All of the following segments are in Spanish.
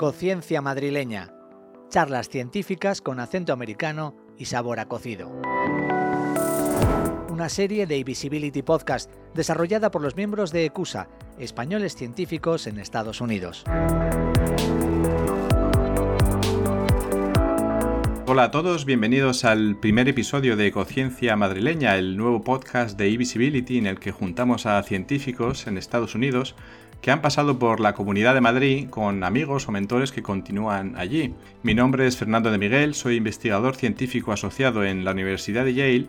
Ecociencia madrileña. Charlas científicas con acento americano y sabor a cocido. Una serie de Visibility Podcast desarrollada por los miembros de ECUSA, españoles científicos en Estados Unidos. Hola a todos, bienvenidos al primer episodio de Ecociencia Madrileña, el nuevo podcast de eVisibility en el que juntamos a científicos en Estados Unidos que han pasado por la Comunidad de Madrid con amigos o mentores que continúan allí. Mi nombre es Fernando de Miguel, soy investigador científico asociado en la Universidad de Yale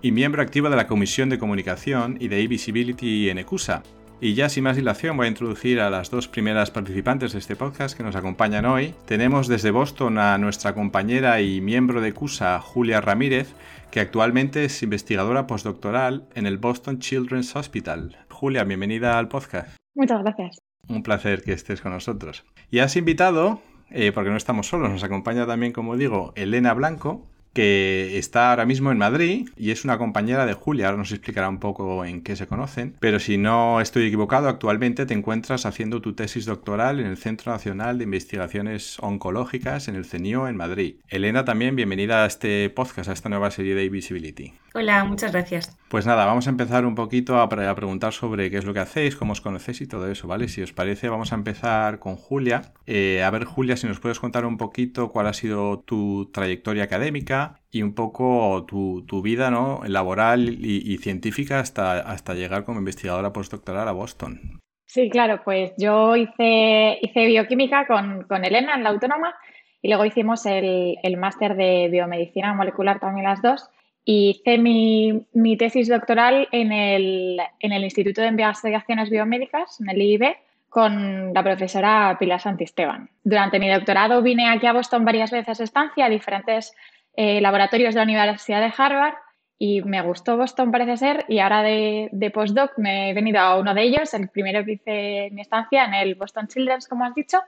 y miembro activo de la Comisión de Comunicación y de eVisibility en ECUSA. Y ya sin más dilación voy a introducir a las dos primeras participantes de este podcast que nos acompañan hoy. Tenemos desde Boston a nuestra compañera y miembro de CUSA, Julia Ramírez, que actualmente es investigadora postdoctoral en el Boston Children's Hospital. Julia, bienvenida al podcast. Muchas gracias. Un placer que estés con nosotros. Y has invitado, eh, porque no estamos solos, nos acompaña también, como digo, Elena Blanco, que está ahora mismo en Madrid y es una compañera de Julia. Ahora nos explicará un poco en qué se conocen. Pero si no estoy equivocado, actualmente te encuentras haciendo tu tesis doctoral en el Centro Nacional de Investigaciones Oncológicas en el CENIO en Madrid. Elena, también bienvenida a este podcast, a esta nueva serie de Visibility. Hola, muchas gracias. Pues nada, vamos a empezar un poquito a, preguntar sobre qué es lo que hacéis, cómo os conocéis y todo eso, ¿vale? Si os parece, vamos a empezar con Julia. Eh, a ver, Julia, si nos puedes contar un poquito cuál ha sido tu trayectoria académica y un poco tu, vida ¿no? laboral y, científica hasta, hasta llegar como investigadora postdoctoral a Boston. Sí, claro, pues yo hice, hice bioquímica con, con Elena en la Autónoma y luego hicimos el, el máster de biomedicina molecular también las dos. Hice mi, mi tesis doctoral en el, en el Instituto de Investigaciones Biomédicas, en el IIB, con la profesora Pilar Santisteban. Durante mi doctorado vine aquí a Boston varias veces a estancia a diferentes eh, laboratorios de la Universidad de Harvard y me gustó Boston parece ser y ahora de, postdoc me he venido a uno de ellos, el primero que hice mi estancia en el Boston Children's, como has dicho,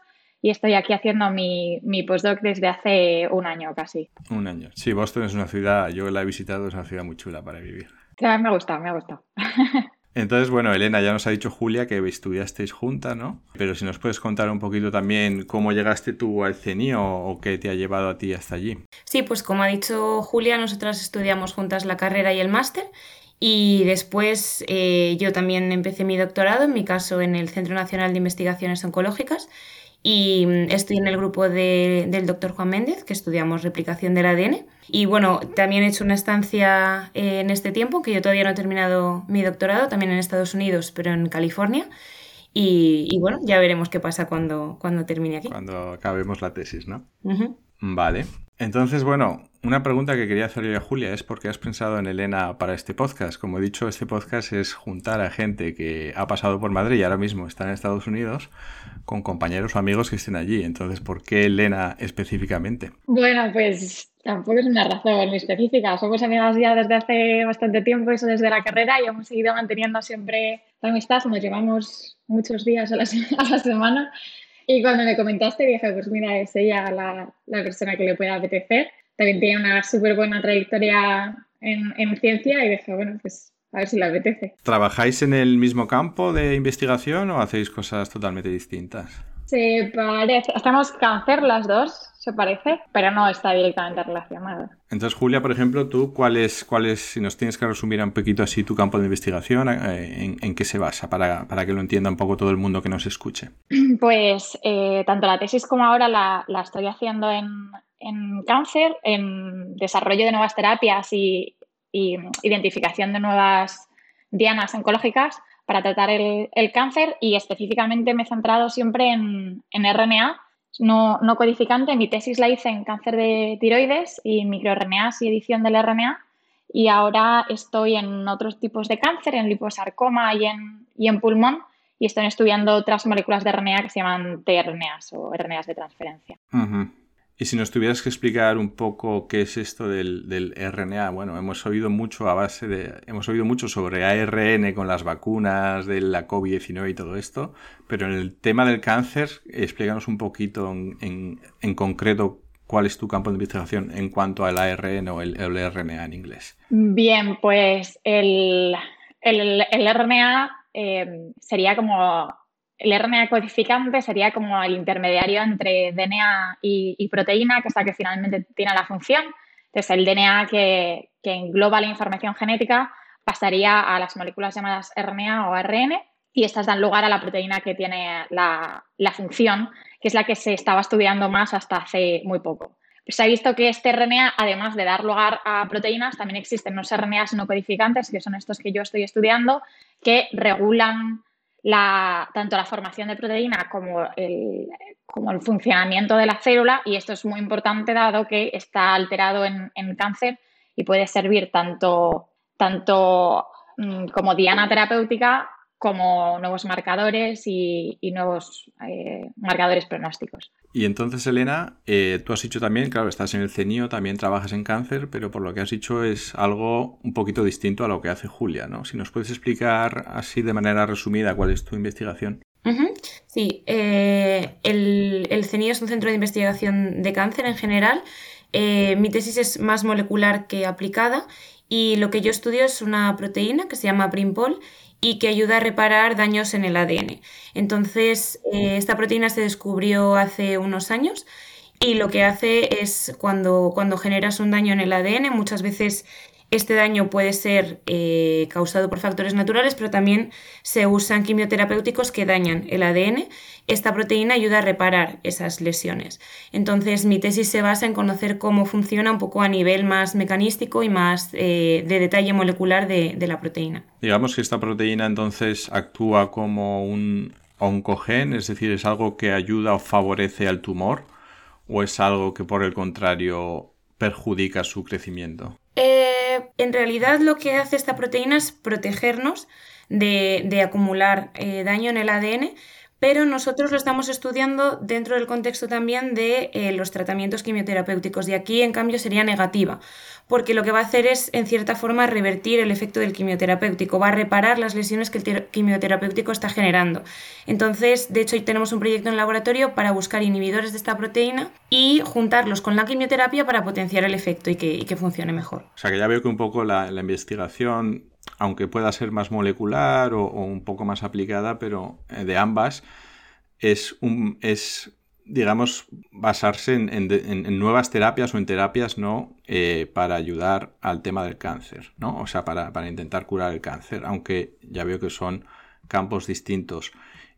y estoy aquí haciendo mi, mi postdoc desde hace un año casi. Un año. Sí, Boston es una ciudad, yo la he visitado, es una ciudad muy chula para vivir. Sí, me ha gustado, me ha gustado. Entonces, bueno, Elena, ya nos ha dicho Julia que estudiasteis juntas, ¿no? Pero si nos puedes contar un poquito también cómo llegaste tú al CENIO o qué te ha llevado a ti hasta allí. Sí, pues como ha dicho Julia, nosotras estudiamos juntas la carrera y el máster. Y después eh, yo también empecé mi doctorado, en mi caso en el Centro Nacional de Investigaciones Oncológicas, y mm, estoy en el grupo del doctor Juan Méndez, que estudiamos replicación del ADN. Y bueno, también he hecho una estancia eh, en este tiempo, que yo todavía no he terminado mi doctorado, también en Estados Unidos, pero en California. Y, bueno, ya veremos qué pasa cuando, cuando termine aquí. Cuando acabemos la tesis, ¿no? Vale. Entonces, bueno, una pregunta que quería hacerle a Julia es por qué has pensado en Elena para este podcast. Como he dicho, este podcast es juntar a gente que ha pasado por Madrid y ahora mismo está en Estados Unidos con compañeros o amigos que estén allí. Entonces, ¿por qué Elena específicamente? Bueno, pues tampoco es una razón específica. Somos amigas ya desde hace bastante tiempo, eso desde la carrera, y hemos seguido manteniendo siempre la amistad. Nos llevamos muchos días a la, semana. Y cuando me comentaste, dije, pues mira, es ella la, la persona que le puede apetecer. También tiene una súper buena trayectoria en, en ciencia y dije, bueno, pues a ver si le apetece. ¿Trabajáis en el mismo campo de investigación o hacéis cosas totalmente distintas? Se parece. Hacemos cáncer las dos, se parece, pero no está directamente relacionado. Entonces, Julia, por ejemplo, tú, ¿cuál es, cuál es si nos tienes que resumir un poquito así tu campo de investigación, eh, en, qué se basa, para, para, que lo entienda un poco todo el mundo que nos escuche? Pues eh, tanto la tesis como ahora la, la estoy haciendo en, en cáncer, en desarrollo de nuevas terapias y, y identificación de nuevas dianas oncológicas para tratar el, cáncer y específicamente me he centrado siempre en, RNA, no, no, codificante. Mi tesis la hice en cáncer de tiroides y microRNAs y edición del RNA y ahora estoy en otros tipos de cáncer, en liposarcoma y en, y en pulmón y estoy estudiando otras moléculas de RNA que se llaman tRNAs o RNAs de transferencia. Y si nos tuvieras que explicar un poco qué es esto del, RNA, bueno, hemos oído mucho a base de, hemos oído mucho sobre ARN con las vacunas de la COVID-19 y todo esto, pero en el tema del cáncer, explícanos un poquito en, concreto cuál es tu campo de investigación en cuanto al ARN o el, RNA en inglés. Bien, pues el, el, RNA eh, sería como el RNA codificante sería como el intermediario entre DNA y, proteína, que es la que finalmente tiene la función. Entonces, el DNA que, engloba la información genética pasaría a las moléculas llamadas RNA o ARN y estas dan lugar a la proteína que tiene la, la función, que es la que se estaba estudiando más hasta hace muy poco. Se ha visto que este RNA, además de dar lugar a proteínas, también existen unos RNAs no codificantes, que son estos que yo estoy estudiando, que regulan tanto la formación de proteína como el, como el funcionamiento de la célula y esto es muy importante dado que está alterado en, cáncer y puede servir tanto, tanto mm, como diana terapéutica como nuevos marcadores y, nuevos eh, marcadores pronósticos. Y entonces, Elena, eh, tú has dicho también, claro, estás en el CENIO, también trabajas en cáncer, pero por lo que has dicho es algo un poquito distinto a lo que hace Julia, ¿no? Si nos puedes explicar así de manera resumida cuál es tu investigación. Sí, eh, el, el, CENIO es un centro de investigación de cáncer en general. mi tesis es más molecular que aplicada y lo que yo estudio es una proteína que se llama Primpol y que ayuda a reparar daños en el ADN. Entonces, eh, esta proteína se descubrió hace unos años y lo que hace es cuando, cuando generas un daño en el ADN, muchas veces este daño puede ser eh, causado por factores naturales, pero también se usan quimioterapéuticos que dañan el ADN. Esta proteína ayuda a reparar esas lesiones. Entonces, mi tesis se basa en conocer cómo funciona un poco a nivel más mecanístico y más eh, de detalle molecular de, de la proteína. Digamos que esta proteína entonces actúa como un oncogen, es decir, es algo que ayuda o favorece al tumor, o es algo que por el contrario perjudica su crecimiento. En realidad lo que hace esta proteína es protegernos de, acumular eh, daño en el ADN, pero nosotros lo estamos estudiando dentro del contexto también de eh, los tratamientos quimioterapéuticos y aquí en cambio sería negativa, porque lo que va a hacer es en cierta forma revertir el efecto del quimioterapéutico, va a reparar las lesiones que el quimioterapéutico está generando. Entonces, de hecho, hoy tenemos un proyecto en laboratorio para buscar inhibidores de esta proteína y juntarlos con la quimioterapia para potenciar el efecto y que, funcione mejor. O sea que ya veo que un poco la, investigación aunque pueda ser más molecular o, un poco más aplicada, pero eh, de ambas, es, un, es digamos, basarse en, nuevas terapias o en terapias no eh, para ayudar al tema del cáncer, ¿no? O sea, para, intentar curar el cáncer, aunque ya veo que son campos distintos.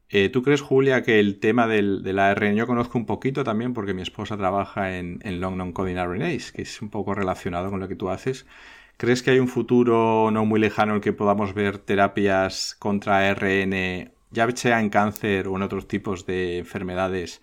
Eh, ¿Tú crees, Julia, que el tema del, ARN, yo conozco un poquito también porque mi esposa trabaja en, Long Non-Coding RNAs, que es un poco relacionado con lo que tú haces? ¿Crees que hay un futuro no muy lejano en el que podamos ver terapias contra ARN, ya sea en cáncer o en otros tipos de enfermedades,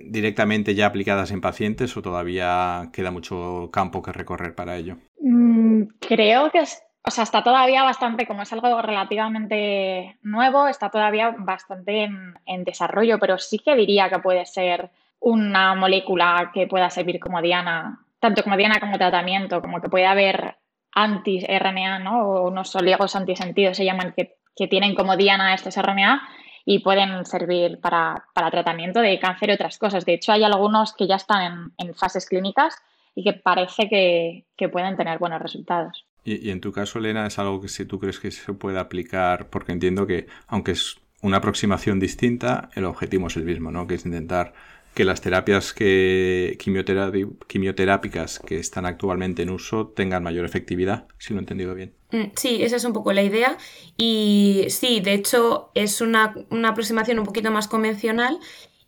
directamente ya aplicadas en pacientes o todavía queda mucho campo que recorrer para ello? Mm, creo que o sea, está todavía bastante, como es algo relativamente nuevo, está todavía bastante en, desarrollo, pero sí que diría que puede ser una molécula que pueda servir como diana, tanto como diana como tratamiento, como que puede haber anti-RNA, ¿no? O unos oligos antisentidos se llaman, que, que tienen como diana estos RNA y pueden servir para, tratamiento de cáncer y otras cosas. De hecho, hay algunos que ya están en, fases clínicas y que parece que, pueden tener buenos resultados. Y, en tu caso, Elena, es algo que si tú crees que se puede aplicar, porque entiendo que, aunque es una aproximación distinta, el objetivo es el mismo, ¿no? Que es intentar que las terapias que quimioterápicas que están actualmente en uso tengan mayor efectividad, si lo he entendido bien. Mm, sí, esa es un poco la idea. Y sí, de hecho, es una, aproximación un poquito más convencional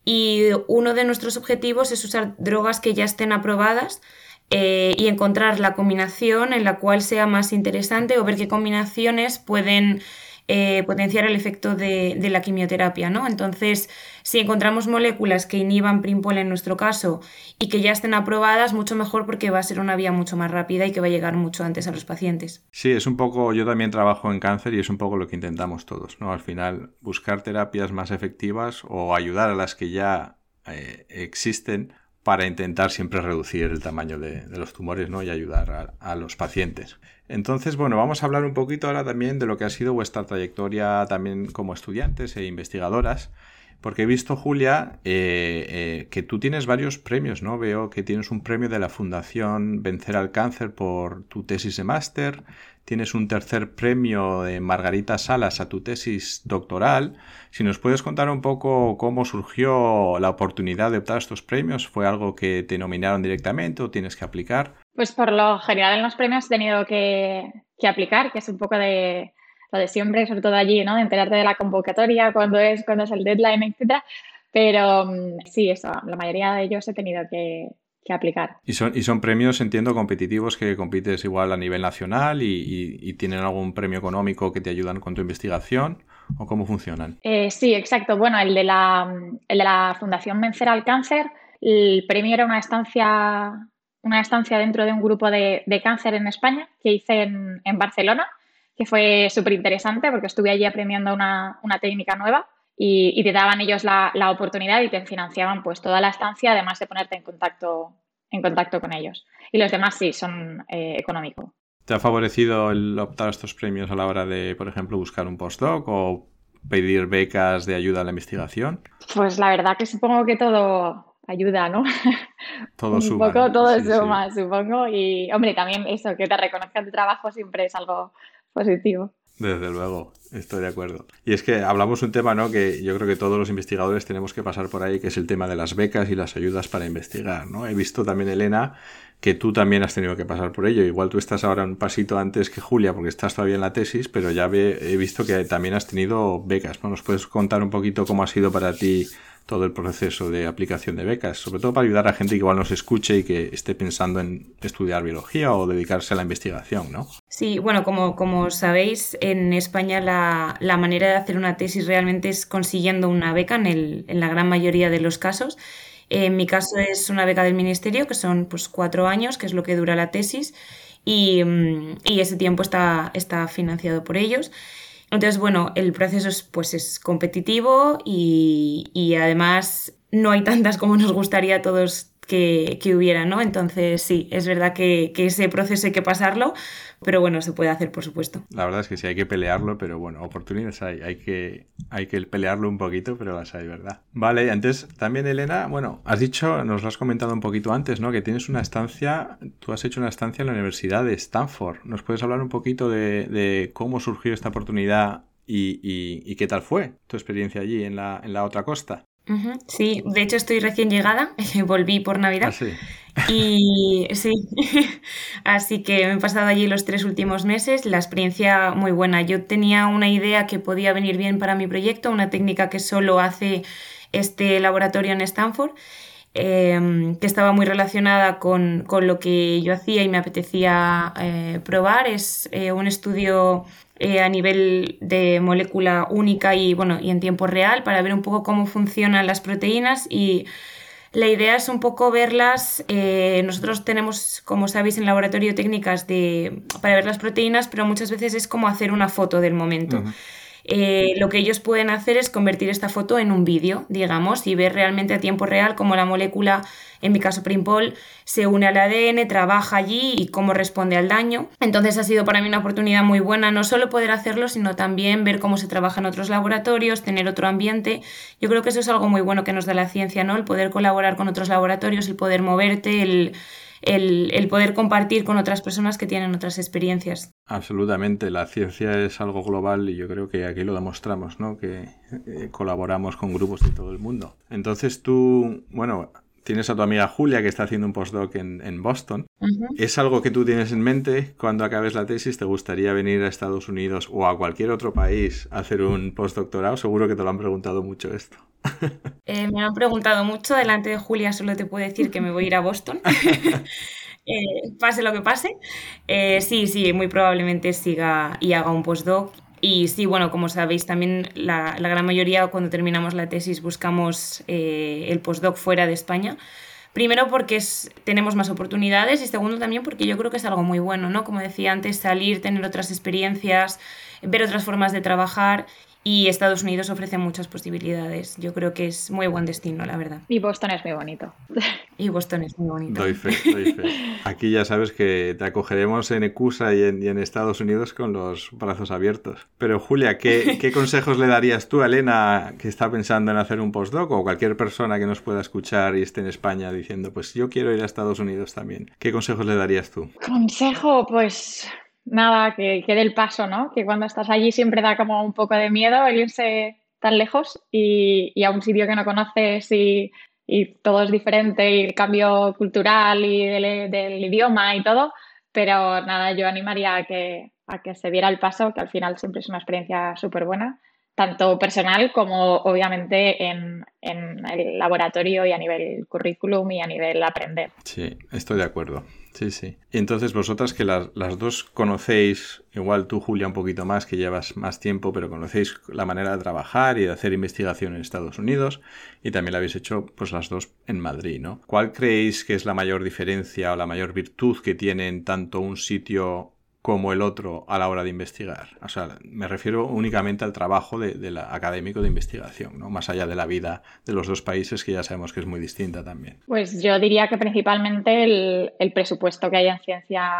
y uno de nuestros objetivos es usar drogas que ya estén aprobadas eh, y encontrar la combinación en la cual sea más interesante o ver qué combinaciones pueden eh, potenciar el efecto de, la quimioterapia, ¿no? Entonces, si encontramos moléculas que inhiban Primpol en nuestro caso y que ya estén aprobadas, mucho mejor porque va a ser una vía mucho más rápida y que va a llegar mucho antes a los pacientes. Sí, es un poco, yo también trabajo en cáncer y es un poco lo que intentamos todos, ¿no? Al final, buscar terapias más efectivas o ayudar a las que ya eh, existen para intentar siempre reducir el tamaño de, los tumores ¿no? y ayudar a, los pacientes. Entonces, bueno, vamos a hablar un poquito ahora también de lo que ha sido vuestra trayectoria también como estudiantes e investigadoras. Porque he visto, Julia, eh, eh, que tú tienes varios premios, ¿no? Veo que tienes un premio de la Fundación Vencer al Cáncer por tu tesis de máster, tienes un tercer premio de Margarita Salas a tu tesis doctoral. Si nos puedes contar un poco cómo surgió la oportunidad de optar a estos premios, ¿fue algo que te nominaron directamente o tienes que aplicar? Pues por lo general en los premios he tenido que, que aplicar, que es un poco de lo de siempre, sobre todo allí, ¿no? De enterarte de la convocatoria, cuándo es, cuándo es el deadline, etcétera. Pero mm, sí, eso, la mayoría de ellos he tenido que, aplicar. Y son, y son premios, entiendo, competitivos que compites igual a nivel nacional y, tienen algún premio económico que te ayudan con tu investigación o cómo funcionan. Eh, sí, exacto. Bueno, el de, la, el de la Fundación Vencer al Cáncer, el premio era una estancia, una estancia dentro de un grupo de, cáncer en España que hice en, en Barcelona que fue súper interesante porque estuve allí aprendiendo una, técnica nueva y, te daban ellos la, oportunidad y te financiaban pues toda la estancia, además de ponerte en contacto, en contacto con ellos. Y los demás sí, son eh, económicos. ¿Te ha favorecido el optar a estos premios a la hora de, por ejemplo, buscar un postdoc o pedir becas de ayuda a la investigación? Pues la verdad que supongo que todo ayuda, ¿no? Todo un poco todo suma, supongo. Y, hombre, también eso, que te reconozcan tu trabajo siempre es algo positivo. Desde luego, estoy de acuerdo. Y es que hablamos un tema, ¿no? Que yo creo que todos los investigadores tenemos que pasar por ahí, que es el tema de las becas y las ayudas para investigar, ¿no? He visto también, Elena, que tú también has tenido que pasar por ello. Igual tú estás ahora un pasito antes que Julia, porque estás todavía en la tesis, pero ya he visto que también has tenido becas, ¿no? ¿Nos puedes contar un poquito cómo ha sido para ti todo el proceso de aplicación de becas, sobre todo para ayudar a gente que igual nos escuche y que esté pensando en estudiar biología o dedicarse a la investigación, ¿no? Sí, bueno, como, como sabéis, en España la, manera de hacer una tesis realmente es consiguiendo una beca en, el, en la gran mayoría de los casos. En mi caso es una beca del ministerio, que son pues cuatro años, que es lo que dura la tesis, y, mm, y ese tiempo está, está financiado por ellos. Entonces, bueno, el proceso es, pues, es competitivo y, además no hay tantas como nos gustaría a todos que, hubiera, ¿no? Entonces, sí, es verdad que, ese proceso hay que pasarlo, pero bueno, se puede hacer, por supuesto. La verdad es que sí, hay que pelearlo, pero bueno, oportunidades hay, hay que, hay que pelearlo un poquito, pero las hay, ¿verdad? Vale, antes también, Elena, bueno, has dicho, nos lo has comentado un poquito antes, ¿no? Que tienes una estancia, tú has hecho una estancia en la Universidad de Stanford. ¿Nos puedes hablar un poquito de, cómo surgió esta oportunidad y, qué tal fue tu experiencia allí en la, en la otra costa? Sí, de hecho estoy recién llegada, volví por Navidad. Ah, y sí, así que me he pasado allí los tres últimos meses, la experiencia muy buena. Yo tenía una idea que podía venir bien para mi proyecto, una técnica que solo hace este laboratorio en Stanford, em, que estaba muy relacionada con, lo que yo hacía y me apetecía eh, probar. Es eh, un estudio eh, a nivel de molécula única y, bueno, y en tiempo real para ver un poco cómo funcionan las proteínas y la idea es un poco verlas. Eh, nosotros tenemos, como sabéis, en laboratorio técnicas de, para ver las proteínas, pero muchas veces es como hacer una foto del momento. Eh, lo que ellos pueden hacer es convertir esta foto en un vídeo, digamos, y ver realmente a tiempo real cómo la molécula, en mi caso Primpol, se une al ADN, trabaja allí y cómo responde al daño. Entonces ha sido para mí una oportunidad muy buena no solo poder hacerlo, sino también ver cómo se trabaja en otros laboratorios, tener otro ambiente. Yo creo que eso es algo muy bueno que nos da la ciencia, ¿no? El poder colaborar con otros laboratorios, el poder moverte, el el, poder compartir con otras personas que tienen otras experiencias. Absolutamente, la ciencia es algo global y yo creo que aquí lo demostramos, ¿no? Que eh, colaboramos con grupos de todo el mundo. Entonces tú, bueno, tienes a tu amiga Julia que está haciendo un postdoc en, Boston. ¿Es algo que tú tienes en mente cuando acabes la tesis? ¿Te gustaría venir a Estados Unidos o a cualquier otro país a hacer un postdoctorado? Seguro que te lo han preguntado mucho esto. Eh, me han preguntado mucho. Delante de Julia solo te puedo decir que me voy a ir a Boston. Eh, pase lo que pase. Eh, sí, sí, muy probablemente siga y haga un postdoc. Y sí, bueno, como sabéis, también la, gran mayoría cuando terminamos la tesis buscamos el postdoc fuera de España. Primero porque tenemos más oportunidades y segundo también porque yo creo que es algo muy bueno, ¿no? Como decía antes, salir, tener otras experiencias, ver otras formas de trabajar y Estados Unidos ofrece muchas posibilidades. Yo creo que es muy buen destino, la verdad. Y Boston es muy bonito. Y Boston es muy bonito. Doy fe, doy fe. Aquí ya sabes que te acogeremos en ECUSA y en, Estados Unidos con los brazos abiertos. Pero Julia, ¿qué, ¿qué, consejos le darías tú a Elena que está pensando en hacer un postdoc o cualquier persona que nos pueda escuchar y esté en España diciendo, pues yo quiero ir a Estados Unidos también? ¿Qué consejos le darías tú? Consejo, pues nada, que, quede el paso, ¿no? Que cuando estás allí siempre da como un poco de miedo el irse tan lejos y, a un sitio que no conoces y, todo es diferente y el cambio cultural y del, idioma y todo. Pero nada, yo animaría a que, a que se diera el paso, que al final siempre es una experiencia súper buena, tanto personal como obviamente en, en el laboratorio y a nivel currículum y a nivel aprender. Sí, estoy de acuerdo. Sí, sí. Y entonces vosotras que las, dos conocéis, igual tú Julia un poquito más, que llevas más tiempo, pero conocéis la manera de trabajar y de hacer investigación en Estados Unidos y también la habéis hecho pues las dos en Madrid, ¿no? ¿Cuál creéis que es la mayor diferencia o la mayor virtud que tienen tanto un sitio como el otro a la hora de investigar. O sea, me refiero únicamente al trabajo de, académico de investigación, ¿no? Más allá de la vida de los dos países que ya sabemos que es muy distinta también. Pues yo diría que principalmente el, presupuesto que hay en ciencia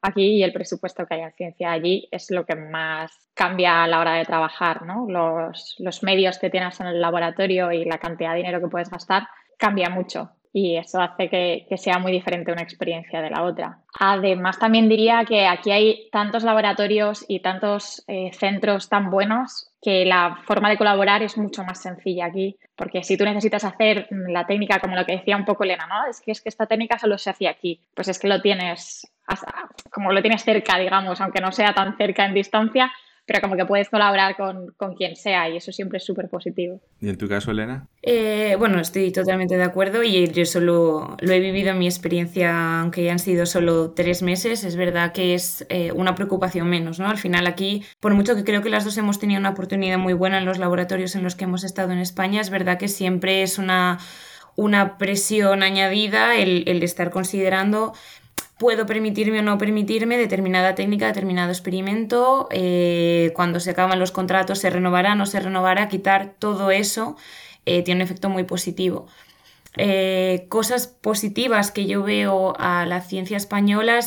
aquí y el presupuesto que hay en ciencia allí es lo que más cambia a la hora de trabajar, ¿no? Los, los medios que tienes en el laboratorio y la cantidad de dinero que puedes gastar cambia mucho y eso hace que, sea muy diferente una experiencia de la otra. Además, también diría que aquí hay tantos laboratorios y tantos eh, centros tan buenos que la forma de colaborar es mucho más sencilla aquí, porque si tú necesitas hacer la técnica, como lo que decía un poco Elena, ¿no? Es que, es que esta técnica solo se hacía aquí, pues es que lo tienes, como lo tienes cerca, digamos, aunque no sea tan cerca en distancia, pero como que puedes colaborar con, quien sea y eso siempre es súper positivo. ¿Y en tu caso, Elena? Eh, bueno, estoy totalmente de acuerdo y yo solo lo he vivido en mi experiencia, aunque ya han sido solo tres meses, es verdad que es eh, una preocupación menos, ¿no? Al final aquí, por mucho que creo que las dos hemos tenido una oportunidad muy buena en los laboratorios en los que hemos estado en España, es verdad que siempre es una una presión añadida el, el, estar considerando puedo permitirme o no permitirme determinada técnica, determinado experimento, eh, cuando se acaban los contratos se renovará, no se renovará, quitar todo eso eh, tiene un efecto muy positivo. Eh, cosas positivas que yo veo a la ciencia española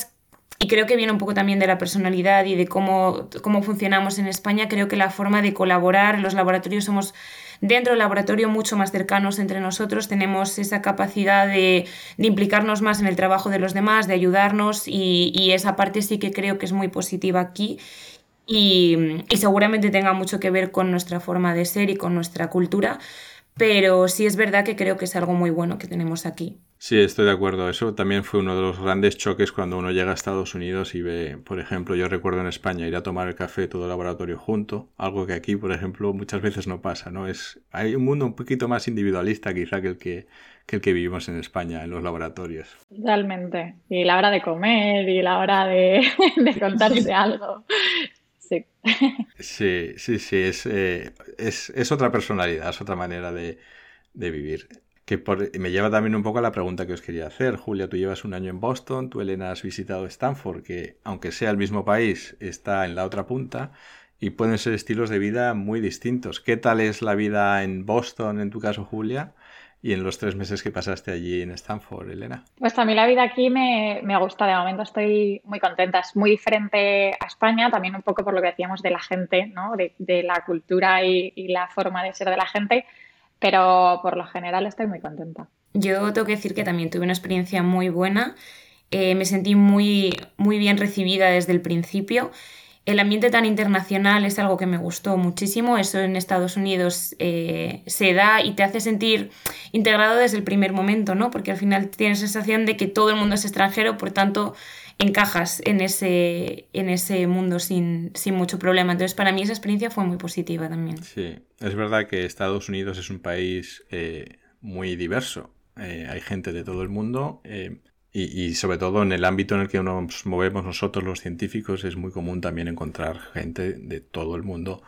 y creo que viene un poco también de la personalidad y de cómo, cómo funcionamos en España, creo que la forma de colaborar, los laboratorios somos dentro del laboratorio mucho más cercanos entre nosotros, tenemos esa capacidad de, implicarnos más en el trabajo de los demás, de ayudarnos y, esa parte sí que creo que es muy positiva aquí. Y, seguramente tenga mucho que ver con nuestra forma de ser y con nuestra cultura, pero sí es verdad que creo que es algo muy bueno que tenemos aquí. Sí, estoy de acuerdo. Eso también fue uno de los grandes choques cuando uno llega a Estados Unidos y ve, por ejemplo, yo recuerdo en España ir a tomar el café todo el laboratorio junto, algo que aquí, por ejemplo, muchas veces no pasa, ¿no? Es, hay un mundo un poquito más individualista quizá que el que, que el que vivimos en España, en los laboratorios. Realmente. Y la hora de comer y la hora de, de contarse algo. Sí. Sí, sí, es, eh, es, es, otra personalidad, es otra manera de, de vivir. Que me lleva también un poco a la pregunta que os quería hacer. Julia, tú llevas un año en Boston, tú Elena has visitado Stanford, que aunque sea el mismo país, está en la otra punta y pueden ser estilos de vida muy distintos. ¿Qué tal es la vida en Boston, en tu caso, Julia? Y en los tres meses que pasaste allí en Stanford, Elena. Pues a mí la vida aquí me, gusta, de momento estoy muy contenta. Es muy diferente a España, también un poco por lo que decíamos de la gente, ¿no? de, la cultura y, y, la forma de ser de la gente pero por lo general estoy muy contenta. Yo tengo que decir que también tuve una experiencia muy buena, eh, me sentí muy, muy bien recibida desde el principio. El ambiente tan internacional es algo que me gustó muchísimo. Eso en Estados Unidos eh, se da y te hace sentir integrado desde el primer momento, ¿no? Porque al final tienes sensación de que todo el mundo es extranjero, por tanto encajas en ese, en ese mundo sin, mucho problema. Entonces, para mí esa experiencia fue muy positiva también. Sí, es verdad que Estados Unidos es un país eh, muy diverso. Eh, hay gente de todo el mundo y, sobre todo en el ámbito en el que nos movemos nosotros los científicos es muy común también encontrar gente de todo el mundo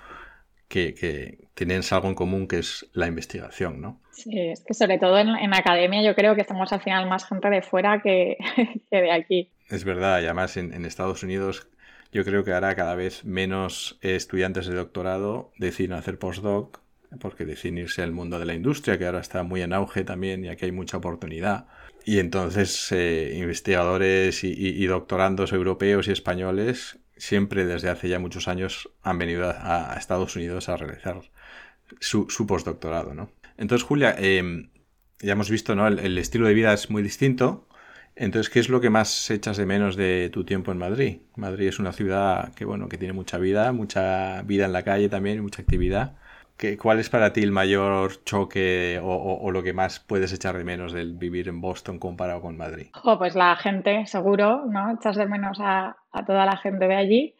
que, que tienen algo en común que es la investigación, ¿no? Sí, es que sobre todo en, en academia yo creo que estamos al final más gente de fuera que, que de aquí. Es verdad, y además en, Estados Unidos yo creo que ahora cada vez menos estudiantes de doctorado deciden hacer postdoc porque deciden irse al mundo de la industria, que ahora está muy en auge también y aquí hay mucha oportunidad. Y entonces eh, investigadores y, doctorandos europeos y españoles siempre desde hace ya muchos años han venido a, Estados Unidos a realizar su, postdoctorado. ¿no? Entonces, Julia, em, ya hemos visto, ¿no? El, estilo de vida es muy distinto. Entonces, ¿qué es lo que más echas de menos de tu tiempo en Madrid? Madrid es una ciudad que, bueno, que tiene mucha vida, mucha vida en la calle también, mucha actividad. ¿Qué, ¿Cuál es para ti el mayor choque o, lo que más puedes echar de menos del vivir en Boston comparado con Madrid? pues la gente, seguro, ¿no? Echas de menos a, a toda la gente de allí.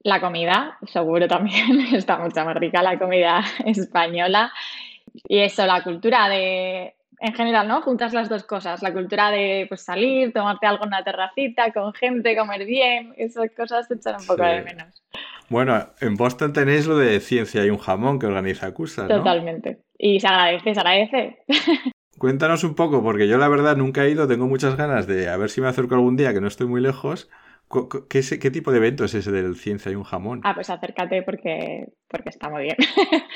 La comida, seguro también, está mucho más rica la comida española. Y eso, la cultura de, en general, ¿no? Juntas las dos cosas, la cultura de pues, salir, tomarte algo en una terracita, con gente, comer bien, esas cosas se echan un poco de menos. Bueno, en Boston tenéis lo de ciencia y un jamón que organiza CUSA, ¿no? Totalmente. Y se agradece, se agradece. Cuéntanos un poco, porque yo la verdad nunca he ido, tengo muchas ganas de a ver si me acerco algún día, que no estoy muy lejos. ¿Qué, tipo de evento es ese del Ciencia y un jamón? Ah, pues acércate porque, porque está muy bien.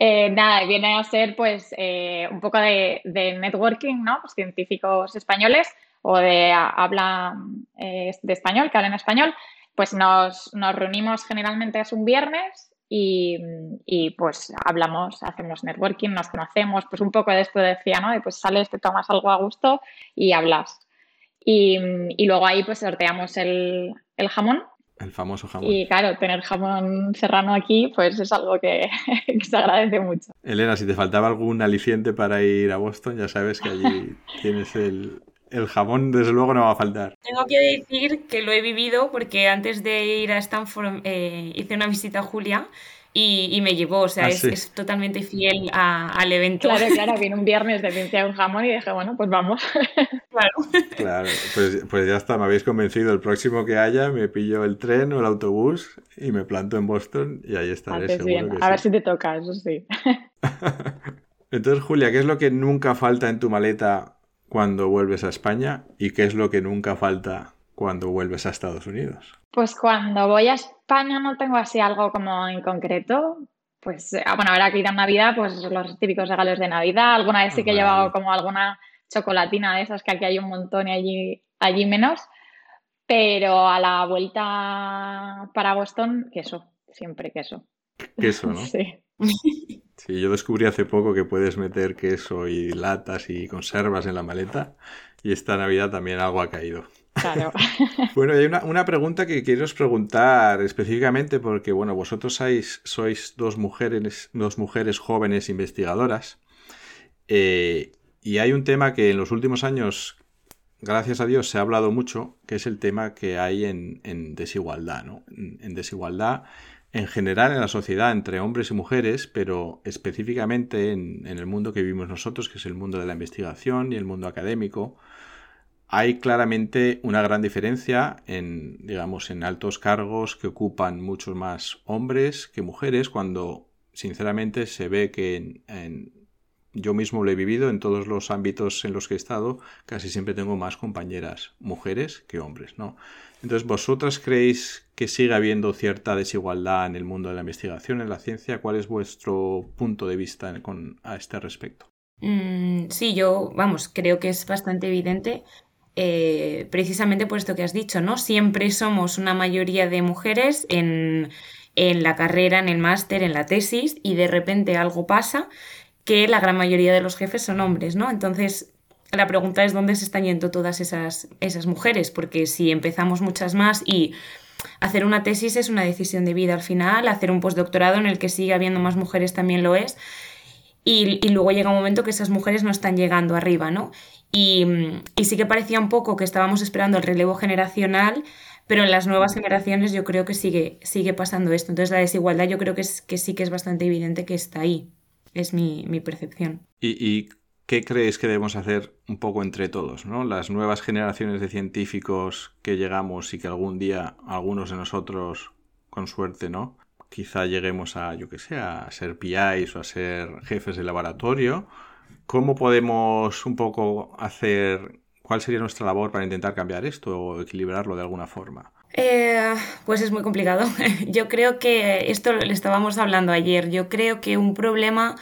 Eh, nada, viene a ser pues eh, un poco de, networking, ¿no? Pues científicos españoles o de habla eh, de español, que hablan español, pues nos, nos, reunimos generalmente es un viernes y, y, pues hablamos, hacemos networking, nos conocemos, pues un poco de esto decía, ¿no? De pues sales, te tomas algo a gusto y hablas. Y, y luego ahí pues sorteamos el, el jamón. El famoso jamón. Y claro, tener jamón serrano aquí, pues es algo que, se agradece mucho. Elena, si te faltaba algún aliciente para ir a Boston, ya sabes que allí tienes el, el jamón desde luego no va a faltar. Tengo que decir que lo he vivido porque antes de ir a Stanford eh, hice una visita a Julia y, me llevó, o sea, ah, es, totalmente fiel al evento. Claro, claro, vine un viernes de ciencia un jamón y dije, bueno, pues vamos. Claro. Claro, pues, pues ya está, me habéis convencido. El próximo que haya, me pillo el tren o el autobús y me planto en Boston y ahí estaré. Seguro bien. a ver si te toca, eso sí. Entonces, Julia, ¿qué es lo que nunca falta en tu maleta cuando vuelves a España y qué es lo que nunca falta cuando vuelves a Estados Unidos? Pues cuando voy a España no tengo así algo como en concreto. Pues, eh, bueno, ahora que ir a Navidad, pues los típicos regalos de Navidad. Alguna vez sí que he llevado como alguna chocolatina de esas que aquí hay un montón y allí, allí menos. Pero a la vuelta para Boston, queso, siempre queso. Queso, ¿no? Sí. Sí, yo descubrí hace poco que puedes meter queso y latas y conservas en la maleta y esta Navidad también algo ha caído. Claro. bueno, hay una, pregunta que quiero preguntar específicamente porque, bueno, vosotros sois, sois dos, mujeres, dos mujeres jóvenes investigadoras eh, y hay un tema que en los últimos años, gracias a Dios, se ha hablado mucho, que es el tema que hay en, desigualdad, ¿no? En, desigualdad en general en la sociedad entre hombres y mujeres, pero específicamente en, el mundo que vivimos nosotros, que es el mundo de la investigación y el mundo académico hay claramente una gran diferencia en, digamos, en altos cargos que ocupan muchos más hombres que mujeres, cuando sinceramente se ve que yo mismo lo he vivido en todos los ámbitos en los que he estado, casi siempre tengo más compañeras mujeres que hombres, ¿no? Entonces, ¿vosotras creéis que sigue habiendo cierta desigualdad en el mundo de la investigación, en la ciencia? ¿Cuál es vuestro punto de vista a este respecto? Mm, sí, yo, vamos, creo que es bastante evidente. Eh, precisamente por esto que has dicho, ¿no? Siempre somos una mayoría de mujeres en, la carrera, en el máster, en la tesis, y de repente algo pasa que la gran mayoría de los jefes son hombres, ¿no? Entonces, la pregunta es dónde se están yendo todas esas, esas mujeres, porque si empezamos muchas más y hacer una tesis es una decisión de vida al final, hacer un postdoctorado en el que sigue habiendo más mujeres también lo es, y, y, luego llega un momento que esas mujeres no están llegando arriba, ¿no? Y, sí que parecía un poco que estábamos esperando el relevo generacional, pero en las nuevas generaciones yo creo que sigue, sigue pasando esto. Entonces la desigualdad yo creo que, es, que sí que es bastante evidente que está ahí. Es mi, percepción. ¿Y, qué crees que debemos hacer un poco entre todos? ¿no? Las nuevas generaciones de científicos que llegamos y que algún día algunos de nosotros, con suerte, ¿no? Quizá lleguemos a, yo que sé, a ser PIs o a ser jefes de laboratorio ¿Cómo podemos un poco hacer, cuál sería nuestra labor para intentar cambiar esto o equilibrarlo de alguna forma? Eh, pues es muy complicado. Yo creo que esto le estábamos hablando ayer. Yo creo que un problema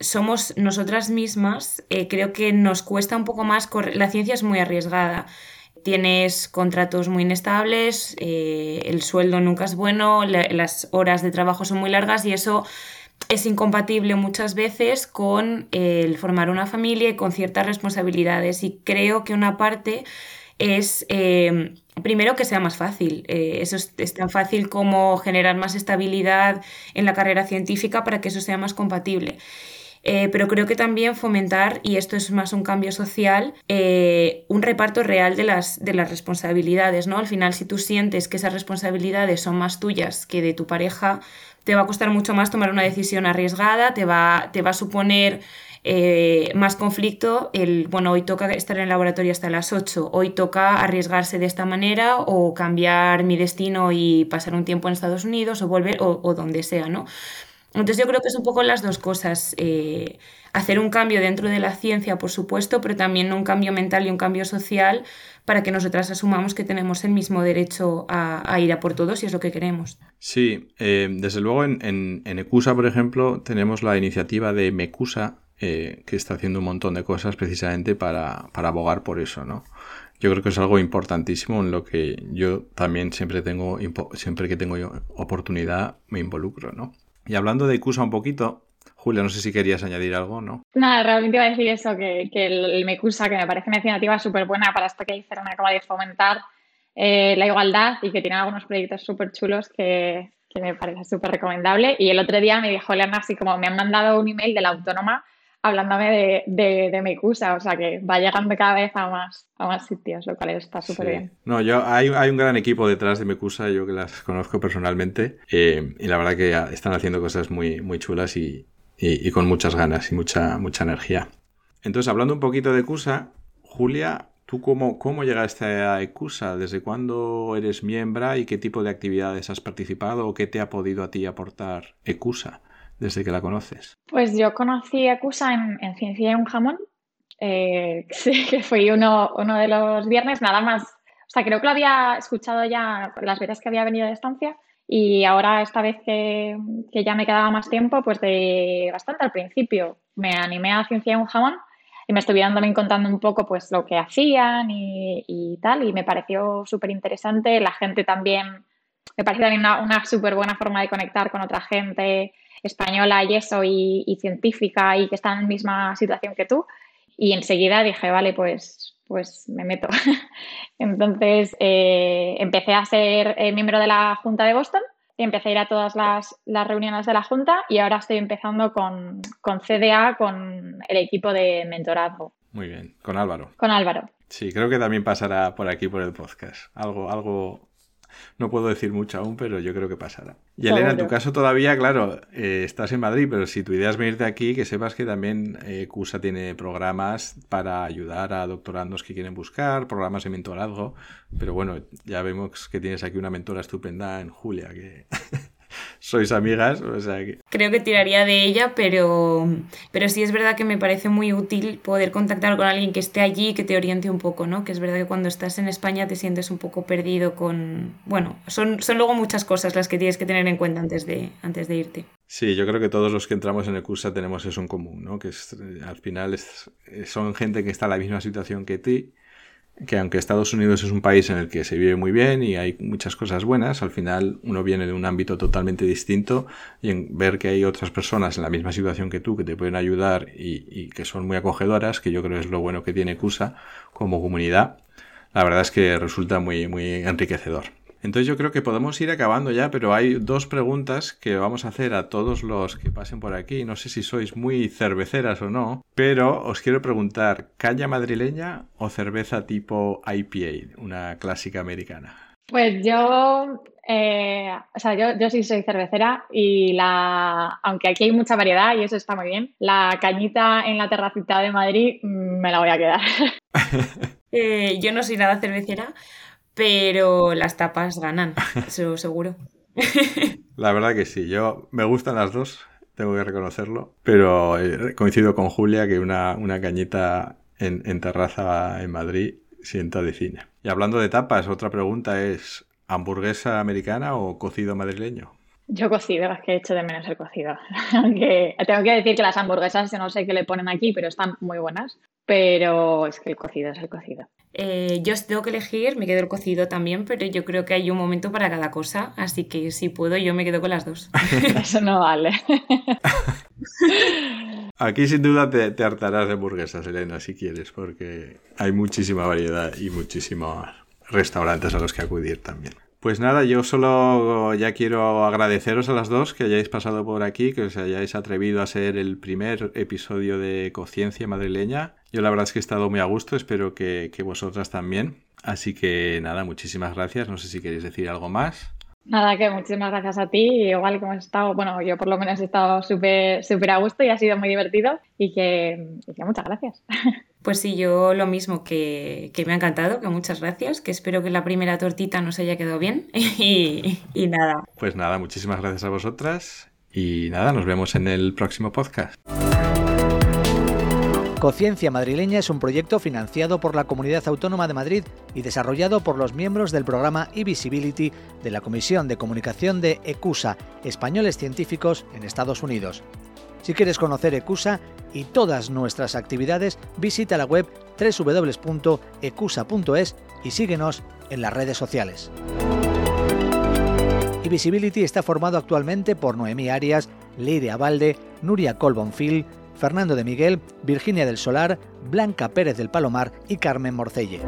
somos nosotras mismas. Eh, creo que nos cuesta un poco más. La ciencia es muy arriesgada. Tienes contratos muy inestables, eh, el sueldo nunca es bueno, las horas de trabajo son muy largas y eso es incompatible muchas veces con el formar una familia y con ciertas responsabilidades. Y creo que una parte es, eh, primero, que sea más fácil. Eh, eso es, tan fácil como generar más estabilidad en la carrera científica para que eso sea más compatible. Eh, pero creo que también fomentar, y esto es más un cambio social, un reparto real de las, de las responsabilidades, ¿no? Al final, si tú sientes que esas responsabilidades son más tuyas que de tu pareja, te va a costar mucho más tomar una decisión arriesgada, te va, te va a suponer eh, más conflicto el, bueno, hoy toca estar en el laboratorio hasta las 8, hoy toca arriesgarse de esta manera o cambiar mi destino y pasar un tiempo en Estados Unidos o volver o, donde sea, ¿no? Entonces yo creo que es un poco las dos cosas, eh, hacer un cambio dentro de la ciencia, por supuesto, pero también un cambio mental y un cambio social para que nosotras asumamos que tenemos el mismo derecho a, ir a por todos y es lo que queremos. Sí, eh, desde luego en, en, ECUSA, por ejemplo, tenemos la iniciativa de MECUSA, eh, que está haciendo un montón de cosas precisamente para, para, abogar por eso, ¿no? Yo creo que es algo importantísimo en lo que yo también siempre tengo, siempre que tengo oportunidad me involucro, ¿no? Y hablando de ECUSA un poquito, Julia, no sé si querías añadir algo, ¿no? Nada, realmente iba a decir eso, que, el, MECUSA, que me parece una iniciativa súper buena para esto que hicieron, como de fomentar eh, la igualdad y que tiene algunos proyectos súper chulos que, me parece súper recomendable. Y el otro día me dijo Leana así como me han mandado un email de la autónoma hablándome de, de, Mecusa, o sea que va llegando cada vez a más, a más sitios, lo cual está súper bien. No, yo hay, hay, un gran equipo detrás de Mecusa, yo que las conozco personalmente, eh, y la verdad que están haciendo cosas muy, muy chulas y, y, con muchas ganas y mucha, mucha energía. Entonces, hablando un poquito de ECUSA, Julia, ¿tú cómo, cómo llegaste a ECUSA? ¿Desde cuándo eres miembro y qué tipo de actividades has participado o qué te ha podido a ti aportar ECUSA desde que la conoces? Pues yo conocí ECUSA en, en Ciencia y un Jamón, eh, que fue uno, uno de los viernes, nada más. O sea, creo que lo había escuchado ya las veces que había venido de estancia y ahora, esta vez que, ya me quedaba más tiempo, pues de bastante al principio, me animé a Ciencia de un Jamón y me estuvieron también contando un poco pues lo que hacían y, tal, y me pareció súper interesante. La gente también, me pareció también una, súper buena forma de conectar con otra gente española y eso, y, científica, y que está en la misma situación que tú. Y enseguida dije, vale, pues, pues me meto. Entonces eh, empecé a ser eh, miembro de la Junta de Boston y empecé a ir a todas las, reuniones de la Junta y ahora estoy empezando con, con, CDA, con el equipo de mentorazgo. Muy bien, con Álvaro. Con Álvaro. Sí, creo que también pasará por aquí por el podcast. Algo, algo no puedo decir mucho aún, pero yo creo que pasará. Y Elena, en tu caso todavía, claro, eh, estás en Madrid, pero si tu idea es venirte aquí, que sepas que también eh, CUSA tiene programas para ayudar a doctorandos que quieren buscar, programas de mentorazgo. Pero bueno, ya vemos que tienes aquí una mentora estupenda en Julia, que sois amigas, o sea que... Creo que tiraría de ella, pero, pero sí es verdad que me parece muy útil poder contactar con alguien que esté allí y que te oriente un poco, ¿no? Que es verdad que cuando estás en España te sientes un poco perdido con... Bueno, son, son luego muchas cosas las que tienes que tener en cuenta antes de, antes de irte. Sí, yo creo que todos los que entramos en el curso tenemos eso en común, ¿no? Que al final es, son gente que está en la misma situación que ti que aunque Estados Unidos es un país en el que se vive muy bien y hay muchas cosas buenas, al final uno viene de un ámbito totalmente distinto y en ver que hay otras personas en la misma situación que tú que te pueden ayudar y, que son muy acogedoras, que yo creo es lo bueno que tiene CUSA como comunidad, la verdad es que resulta muy, muy enriquecedor. Entonces yo creo que podemos ir acabando ya, pero hay dos preguntas que vamos a hacer a todos los que pasen por aquí. No sé si sois muy cerveceras o no, pero os quiero preguntar, ¿caña madrileña o cerveza tipo IPA, una clásica americana? Pues yo, eh, o sea, yo, yo sí soy cervecera y la, aunque aquí hay mucha variedad y eso está muy bien, la cañita en la terracita de Madrid mm, me la voy a quedar. Eh, yo no soy nada cervecera, pero las tapas ganan, eso seguro. La verdad que sí, yo me gustan las dos, tengo que reconocerlo, pero eh, coincido con Julia que una, una cañita en, terraza en Madrid sienta de cine. Y hablando de tapas, otra pregunta es, ¿Hamburguesa americana o cocido madrileño? Yo cocido, es que he hecho de menos el cocido. Aunque tengo que decir que las hamburguesas, no sé qué le ponen aquí, pero están muy buenas. Pero es que el cocido es el cocido. Eh, yo tengo que elegir, me quedo el cocido también, pero yo creo que hay un momento para cada cosa, así que si puedo yo me quedo con las dos. Eso no vale. Aquí sin duda te, te, hartarás de hamburguesas, Elena, si quieres, porque hay muchísima variedad y muchísimos restaurantes a los que acudir también. Pues nada, yo solo ya quiero agradeceros a las dos que hayáis pasado por aquí, que os hayáis atrevido a ser el primer episodio de Conciencia Madrileña. Yo la verdad es que he estado muy a gusto, espero que, que vosotras también. Así que nada, muchísimas gracias. No sé si queréis decir algo más. Nada, que muchísimas gracias a ti. Igual que hemos estado, bueno, yo por lo menos he estado súper súper a gusto y ha sido muy divertido y que, y que muchas gracias. Pues sí, yo lo mismo, que, que, me ha encantado, que muchas gracias, que espero que la primera tortita nos haya quedado bien y, y nada. Pues nada, muchísimas gracias a vosotras y nada, nos vemos en el próximo podcast. Conciencia Madrileña es un proyecto financiado por la Comunidad Autónoma de Madrid y desarrollado por los miembros del programa e-Visibility de la Comisión de Comunicación de ECUSA, Españoles Científicos en Estados Unidos. Si quieres conocer ECUSA y todas nuestras actividades, visita la web www.ecusa.es y síguenos en las redes sociales. e-Visibility está formado actualmente por Noemí Arias, Leire Abalde, Nuria Colbonfil, Fernando de Miguel, Virginia del Solar, Blanca Pérez del Palomar y Carmen Morcelle.